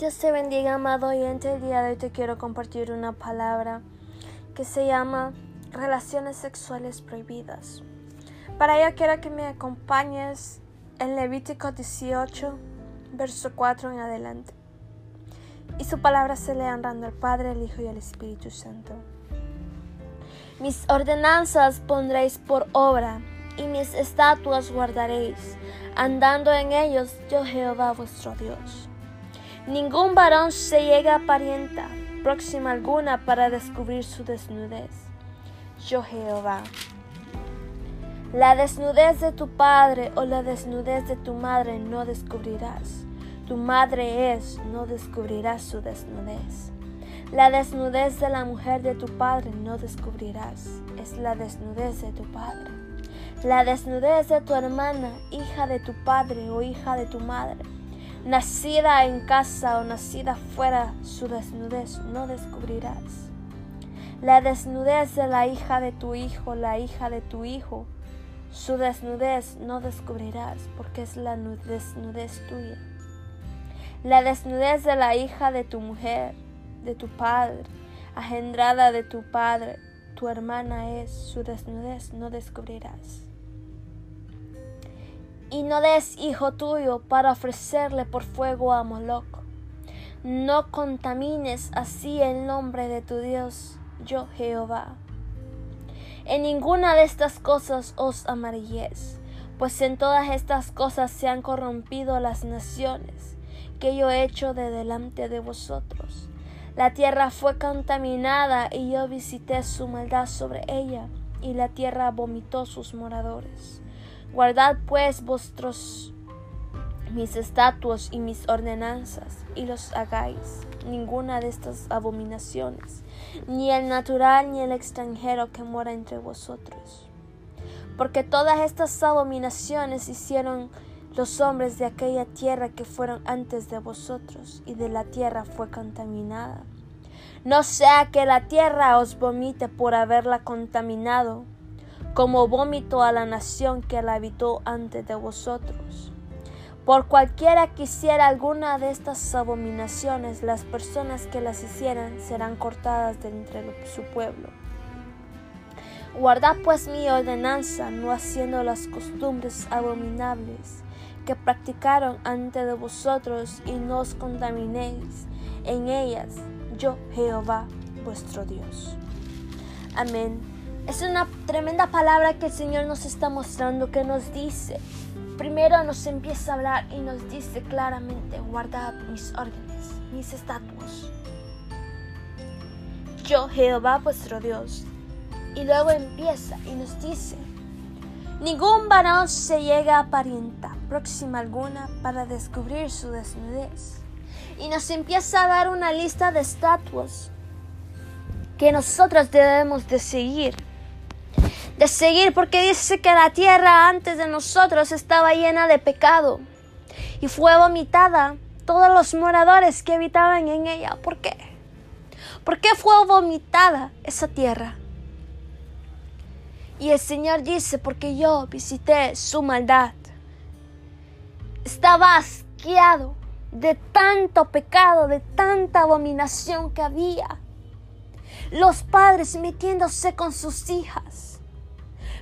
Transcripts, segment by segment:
Dios te bendiga, amado oyente. El día de hoy te quiero compartir una palabra que se llama relaciones sexuales prohibidas. Para ello quiero que me acompañes en Levítico 18, verso 4 en adelante. Y su palabra se lee honrando al Padre, el Hijo y el Espíritu Santo. Mis ordenanzas pondréis por obra, y mis estatuas guardaréis, andando en ellos yo Jehová vuestro Dios. Ningún varón se llega a parienta próxima alguna para descubrir su desnudez. Yo Jehová. La desnudez de tu padre o la desnudez de tu madre no descubrirás. Tu madre es, no descubrirás su desnudez. La desnudez de la mujer de tu padre no descubrirás. Es la desnudez de tu padre. La desnudez de tu hermana, hija de tu padre o hija de tu madre nacida en casa o nacida fuera, su desnudez no descubrirás. La desnudez de la hija de tu hijo, la hija de tu hijo, su desnudez no descubrirás porque es la desnudez tuya. La desnudez de la hija de tu mujer, de tu padre, agendrada de tu padre, tu hermana es, su desnudez no descubrirás y no des hijo tuyo para ofrecerle por fuego a Moloch. No contamines así el nombre de tu Dios, yo Jehová. En ninguna de estas cosas os amarilléis, pues en todas estas cosas se han corrompido las naciones que yo he hecho de delante de vosotros. La tierra fue contaminada y yo visité su maldad sobre ella, y la tierra vomitó sus moradores. Guardad pues vuestros mis estatutos y mis ordenanzas, y los hagáis ninguna de estas abominaciones, ni el natural ni el extranjero que mora entre vosotros. Porque todas estas abominaciones hicieron los hombres de aquella tierra que fueron antes de vosotros, y de la tierra fue contaminada. No sea que la tierra os vomite por haberla contaminado, como vómito a la nación que la habitó antes de vosotros. Por cualquiera que hiciera alguna de estas abominaciones, las personas que las hicieran serán cortadas de entre su pueblo. Guardad pues mi ordenanza, no haciendo las costumbres abominables que practicaron antes de vosotros, y no os contaminéis en ellas, yo Jehová vuestro Dios. Amén. Es una tremenda palabra que el Señor nos está mostrando, que nos dice, primero nos empieza a hablar y nos dice claramente, guardad mis órdenes, mis estatutos. Yo, Jehová vuestro Dios. Y luego empieza y nos dice, ningún varón se llega a parienta próxima alguna para descubrir su desnudez. Y nos empieza a dar una lista de estatuas que nosotros debemos de seguir de seguir porque dice que la tierra antes de nosotros estaba llena de pecado y fue vomitada todos los moradores que habitaban en ella. ¿Por qué? ¿Por qué fue vomitada esa tierra? Y el Señor dice, porque yo visité su maldad. Estaba asqueado de tanto pecado, de tanta abominación que había. Los padres metiéndose con sus hijas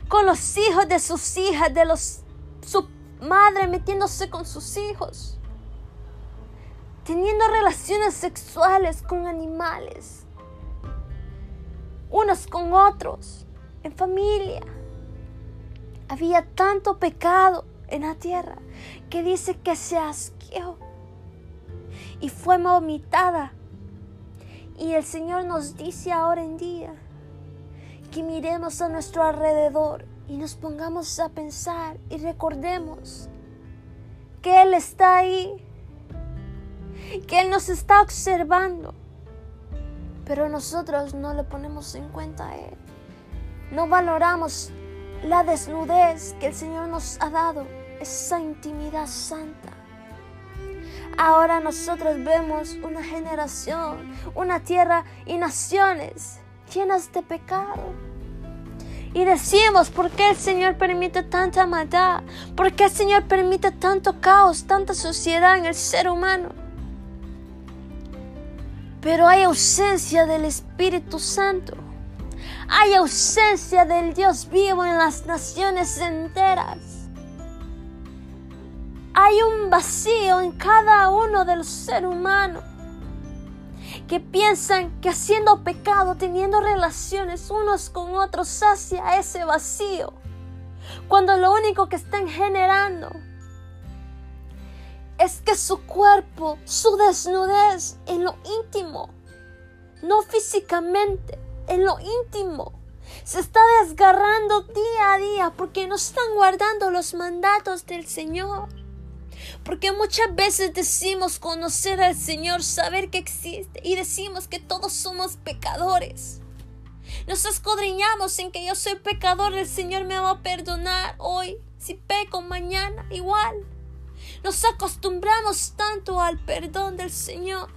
con los hijos de sus hijas, de los, su madre metiéndose con sus hijos, teniendo relaciones sexuales con animales, unos con otros, en familia. Había tanto pecado en la tierra que dice que se asqueó y fue vomitada. Y el Señor nos dice ahora en día, que miremos a nuestro alrededor y nos pongamos a pensar y recordemos que Él está ahí, que Él nos está observando, pero nosotros no le ponemos en cuenta a Él. No valoramos la desnudez que el Señor nos ha dado, esa intimidad santa. Ahora nosotros vemos una generación, una tierra y naciones llenas de pecado. Y decimos, ¿por qué el Señor permite tanta maldad? ¿Por qué el Señor permite tanto caos, tanta suciedad en el ser humano? pero hay ausencia del Espíritu Santo. Hay ausencia del Dios vivo en las naciones enteras. Hay un vacío en cada uno de los seres humanos que piensan que haciendo pecado, teniendo relaciones unos con otros, sacia ese vacío, cuando lo único que están generando es que su cuerpo, su desnudez en lo íntimo, no físicamente, en lo íntimo, se está desgarrando día a día porque no están guardando los mandatos del Señor. Porque muchas veces decimos conocer al Señor, saber que existe y decimos que todos somos pecadores. Nos escudriñamos en que yo soy pecador, el Señor me va a perdonar hoy, si peco mañana igual. Nos acostumbramos tanto al perdón del Señor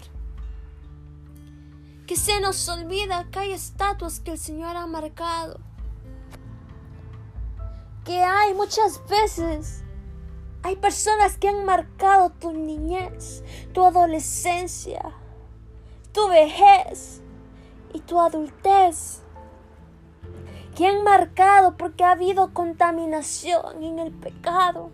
que se nos olvida que hay estatuas que el Señor ha marcado. Que hay muchas veces hay personas que han marcado tu niñez, tu adolescencia, tu vejez y tu adultez. Que han marcado porque ha habido contaminación en el pecado.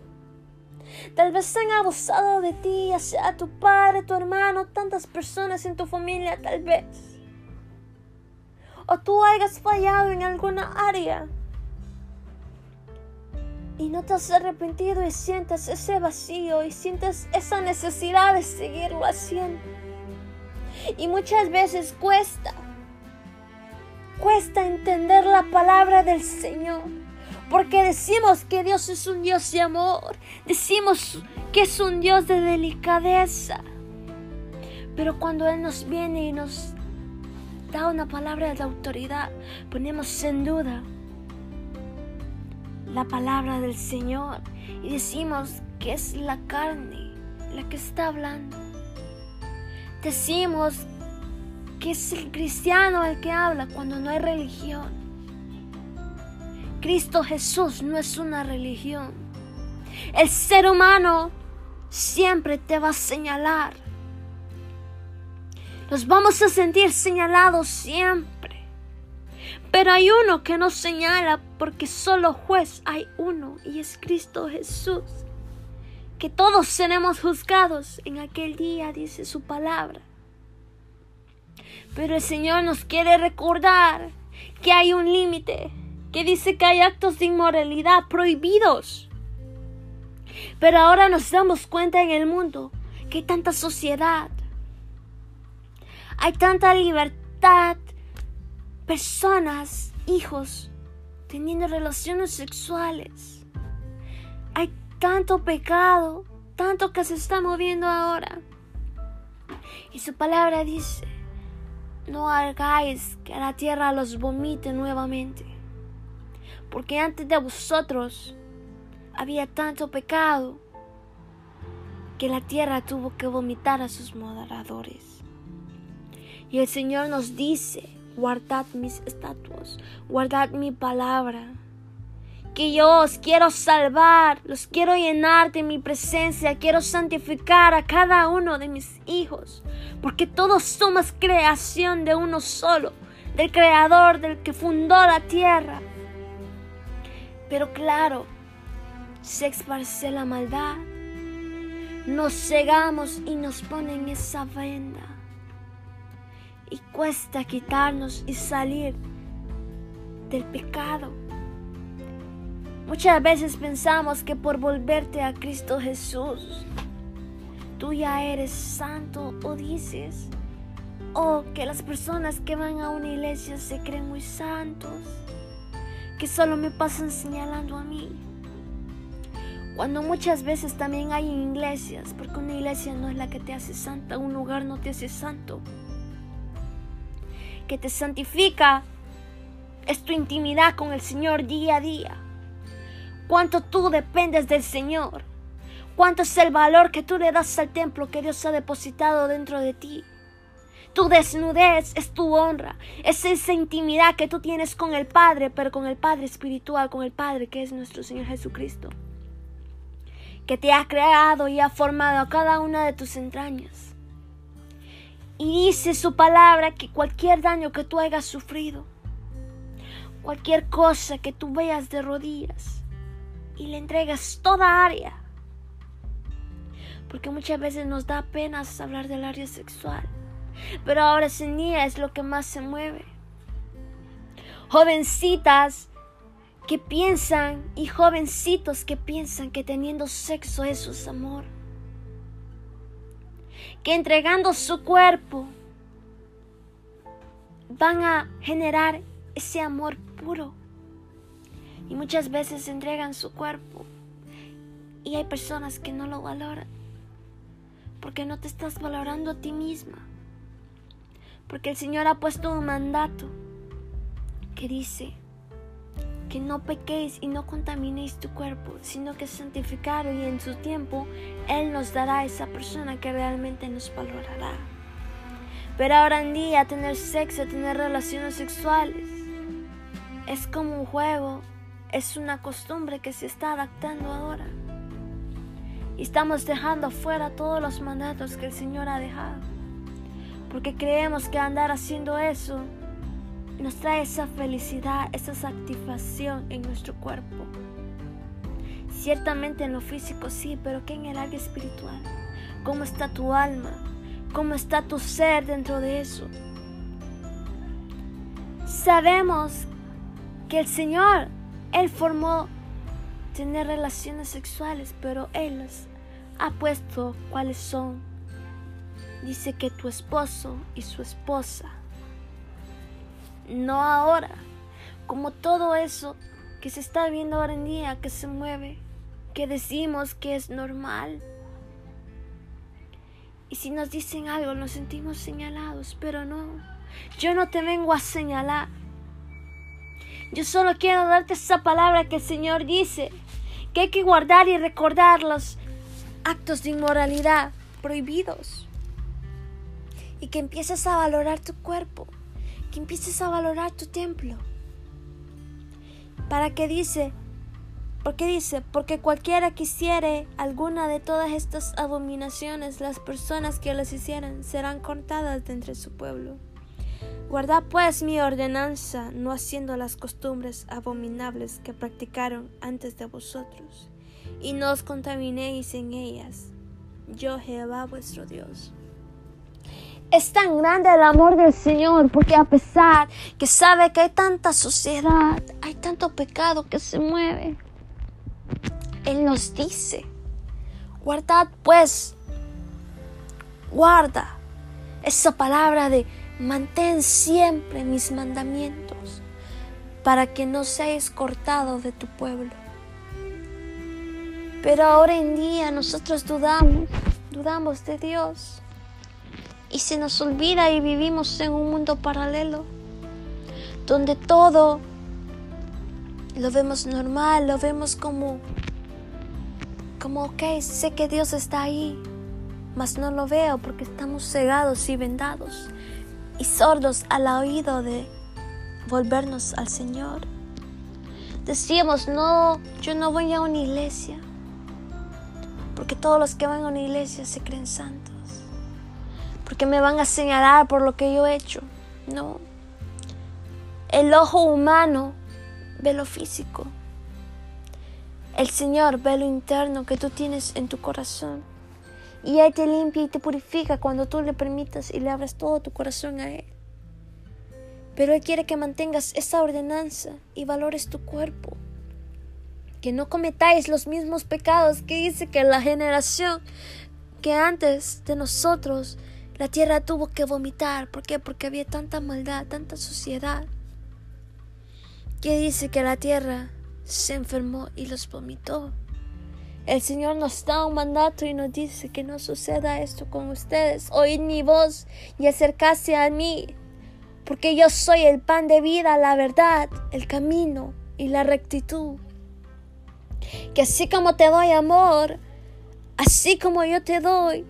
Tal vez han abusado de ti, sea tu padre, tu hermano, tantas personas en tu familia, tal vez. O tú hayas fallado en alguna área y no te has arrepentido y sientes ese vacío y sientes esa necesidad de seguirlo haciendo. Y muchas veces cuesta, cuesta entender la palabra del Señor. Porque decimos que Dios es un Dios de amor, decimos que es un Dios de delicadeza. Pero cuando Él nos viene y nos da una palabra de autoridad, ponemos en duda la palabra del Señor y decimos que es la carne la que está hablando. Decimos que es el cristiano el que habla cuando no hay religión. Cristo Jesús no es una religión. El ser humano siempre te va a señalar. Nos vamos a sentir señalados siempre. Pero hay uno que nos señala porque solo juez hay uno y es Cristo Jesús. Que todos seremos juzgados en aquel día, dice su palabra. Pero el Señor nos quiere recordar que hay un límite, que dice que hay actos de inmoralidad prohibidos. Pero ahora nos damos cuenta en el mundo que hay tanta sociedad, hay tanta libertad personas, hijos, teniendo relaciones sexuales. Hay tanto pecado, tanto que se está moviendo ahora. Y su palabra dice, no hagáis que la tierra los vomite nuevamente. Porque antes de vosotros había tanto pecado que la tierra tuvo que vomitar a sus moderadores. Y el Señor nos dice, guardad mis estatuas, guardad mi palabra. Que yo os quiero salvar, los quiero llenar de mi presencia, quiero santificar a cada uno de mis hijos, porque todos somos creación de uno solo, del Creador, del que fundó la tierra. Pero claro, se esparce la maldad, nos cegamos y nos ponen esa venda y cuesta quitarnos y salir del pecado. Muchas veces pensamos que por volverte a Cristo Jesús, tú ya eres santo o dices, o que las personas que van a una iglesia se creen muy santos, que solo me pasan señalando a mí. Cuando muchas veces también hay iglesias, porque una iglesia no es la que te hace santa, un lugar no te hace santo que te santifica es tu intimidad con el Señor día a día. Cuánto tú dependes del Señor. Cuánto es el valor que tú le das al templo que Dios ha depositado dentro de ti. Tu desnudez es tu honra. Es esa intimidad que tú tienes con el Padre, pero con el Padre espiritual, con el Padre que es nuestro Señor Jesucristo. Que te ha creado y ha formado a cada una de tus entrañas Y dice su palabra que cualquier daño que tú hayas sufrido, cualquier cosa que tú veas de rodillas y le entregas toda área. Porque muchas veces nos da pena hablar del área sexual. Pero ahora día es lo que más se mueve. Jovencitas que piensan y jovencitos que piensan que teniendo sexo eso es amor que entregando su cuerpo van a generar ese amor puro. Y muchas veces entregan su cuerpo y hay personas que no lo valoran porque no te estás valorando a ti misma. Porque el Señor ha puesto un mandato que dice, que no pequéis y no contaminéis tu cuerpo, sino que santificado y en su tiempo Él nos dará esa persona que realmente nos valorará. Pero ahora en día tener sexo, tener relaciones sexuales, es como un juego, es una costumbre que se está adaptando ahora. Y estamos dejando fuera todos los mandatos que el Señor ha dejado. Porque creemos que andar haciendo eso nos trae esa felicidad, esa satisfacción en nuestro cuerpo. Ciertamente en lo físico sí, pero ¿qué en el área espiritual? ¿Cómo está tu alma? ¿Cómo está tu ser dentro de eso? Sabemos que el Señor, Él formó tener relaciones sexuales, pero Él ha puesto cuáles son. Dice que tu esposo y su esposa no ahora. Como todo eso que se está viendo ahora en día, que se mueve, que decimos que es normal. Y si nos dicen algo, nos sentimos señalados, pero no. Yo no te vengo a señalar. Yo solo quiero darte esa palabra que el Señor dice, que hay que guardar y recordar los actos de inmoralidad prohibidos. Y que empieces a valorar tu cuerpo que empieces a valorar tu templo. ¿Para qué dice? ¿Por qué dice? Porque cualquiera que hiciere alguna de todas estas abominaciones, las personas que las hicieran serán cortadas de entre su pueblo. Guardad pues mi ordenanza, no haciendo las costumbres abominables que practicaron antes de vosotros, y no os contaminéis en ellas. Yo Jehová vuestro Dios. Es tan grande el amor del Señor porque a pesar que sabe que hay tanta sociedad, hay tanto pecado que se mueve, Él nos dice, guardad pues, guarda esa palabra de mantén siempre mis mandamientos para que no seas cortado de tu pueblo. Pero ahora en día nosotros dudamos, dudamos de Dios y se nos olvida y vivimos en un mundo paralelo donde todo lo vemos normal, lo vemos como como ok, sé que Dios está ahí, mas no lo veo porque estamos cegados y vendados y sordos al oído de volvernos al Señor. Decíamos, no, yo no voy a una iglesia, porque todos los que van a una iglesia se creen santos porque me van a señalar por lo que yo he hecho. No. El ojo humano ve lo físico. El Señor ve lo interno que tú tienes en tu corazón. Y Él te limpia y te purifica cuando tú le permitas y le abres todo tu corazón a Él. Pero Él quiere que mantengas esa ordenanza y valores tu cuerpo. Que no cometáis los mismos pecados que dice que la generación que antes de nosotros la tierra tuvo que vomitar. ¿Por qué? Porque había tanta maldad, tanta suciedad. Que dice que la tierra se enfermó y los vomitó. El Señor nos da un mandato y nos dice que no suceda esto con ustedes. Oíd mi voz y acercarse a mí, porque yo soy el pan de vida, la verdad, el camino y la rectitud. Que así como te doy amor, así como yo te doy,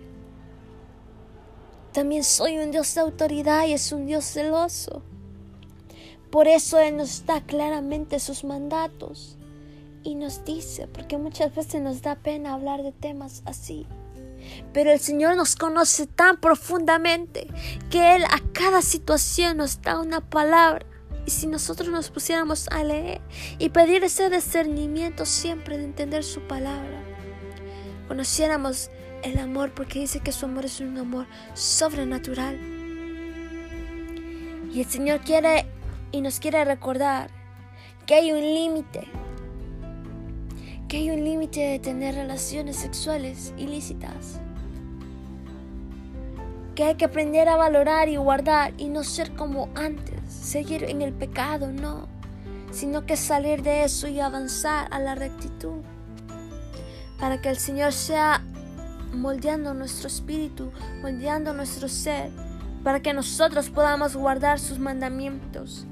también soy un Dios de autoridad y es un Dios celoso. Por eso Él nos da claramente sus mandatos y nos dice, porque muchas veces nos da pena hablar de temas así. Pero el Señor nos conoce tan profundamente que Él a cada situación nos da una palabra. Y si nosotros nos pusiéramos a leer y pedir ese discernimiento siempre de entender su palabra, conociéramos el amor porque dice que su amor es un amor sobrenatural. Y el Señor quiere y nos quiere recordar que hay un límite, que hay un límite de tener relaciones sexuales ilícitas, que hay que aprender a valorar y guardar y no ser como antes, seguir en el pecado, no, sino que salir de eso y avanzar a la rectitud, para que el Señor sea moldeando nuestro espíritu, moldeando nuestro ser, para que nosotros podamos guardar sus mandamientos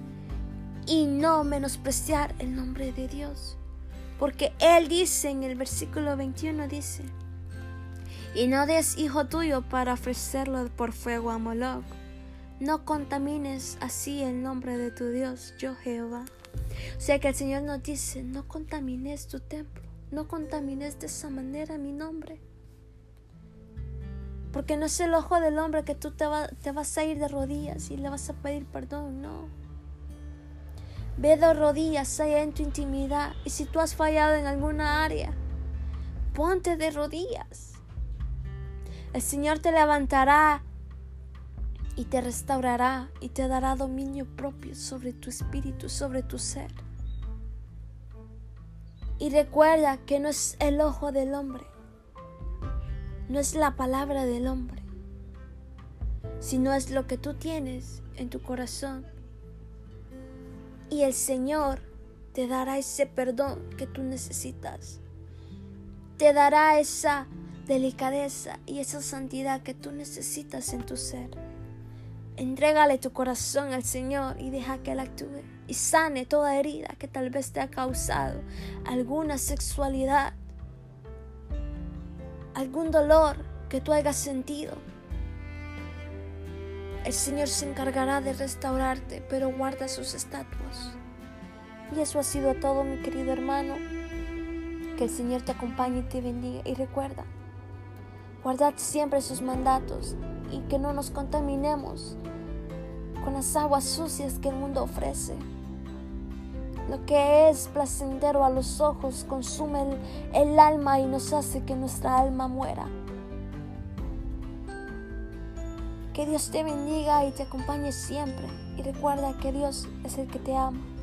y no menospreciar el nombre de Dios. Porque Él dice en el versículo 21, dice, y no des hijo tuyo para ofrecerlo por fuego a Moloch. No contamines así el nombre de tu Dios, yo Jehová. O sea que el Señor nos dice, no contamines tu templo, no contamines de esa manera mi nombre. Porque no es el ojo del hombre que tú te, vas a ir de rodillas y le vas a pedir perdón, no. Ve de rodillas allá en tu intimidad y si tú has fallado en alguna área, ponte de rodillas. El Señor te levantará y te restaurará y te dará dominio propio sobre tu espíritu, sobre tu ser. Y recuerda que no es el ojo del hombre, no es la palabra del hombre, sino es lo que tú tienes en tu corazón y el Señor te dará ese perdón que tú necesitas. Te dará esa delicadeza y esa santidad que tú necesitas en tu ser. Entrégale tu corazón al Señor y deja que Él actúe y sane toda herida que tal vez te ha causado alguna sexualidad, algún dolor que tú hayas sentido. El Señor se encargará de restaurarte, pero guarda sus estatuas. Y eso ha sido todo, mi querido hermano. Que el Señor te acompañe y te bendiga. Y recuerda, guardad siempre sus mandatos y que no nos contaminemos con las aguas sucias que el mundo ofrece. Lo que es placentero a los ojos consume el, el alma y nos hace que nuestra alma muera. Que Dios te bendiga y te acompañe siempre. Y recuerda que Dios es el que te ama.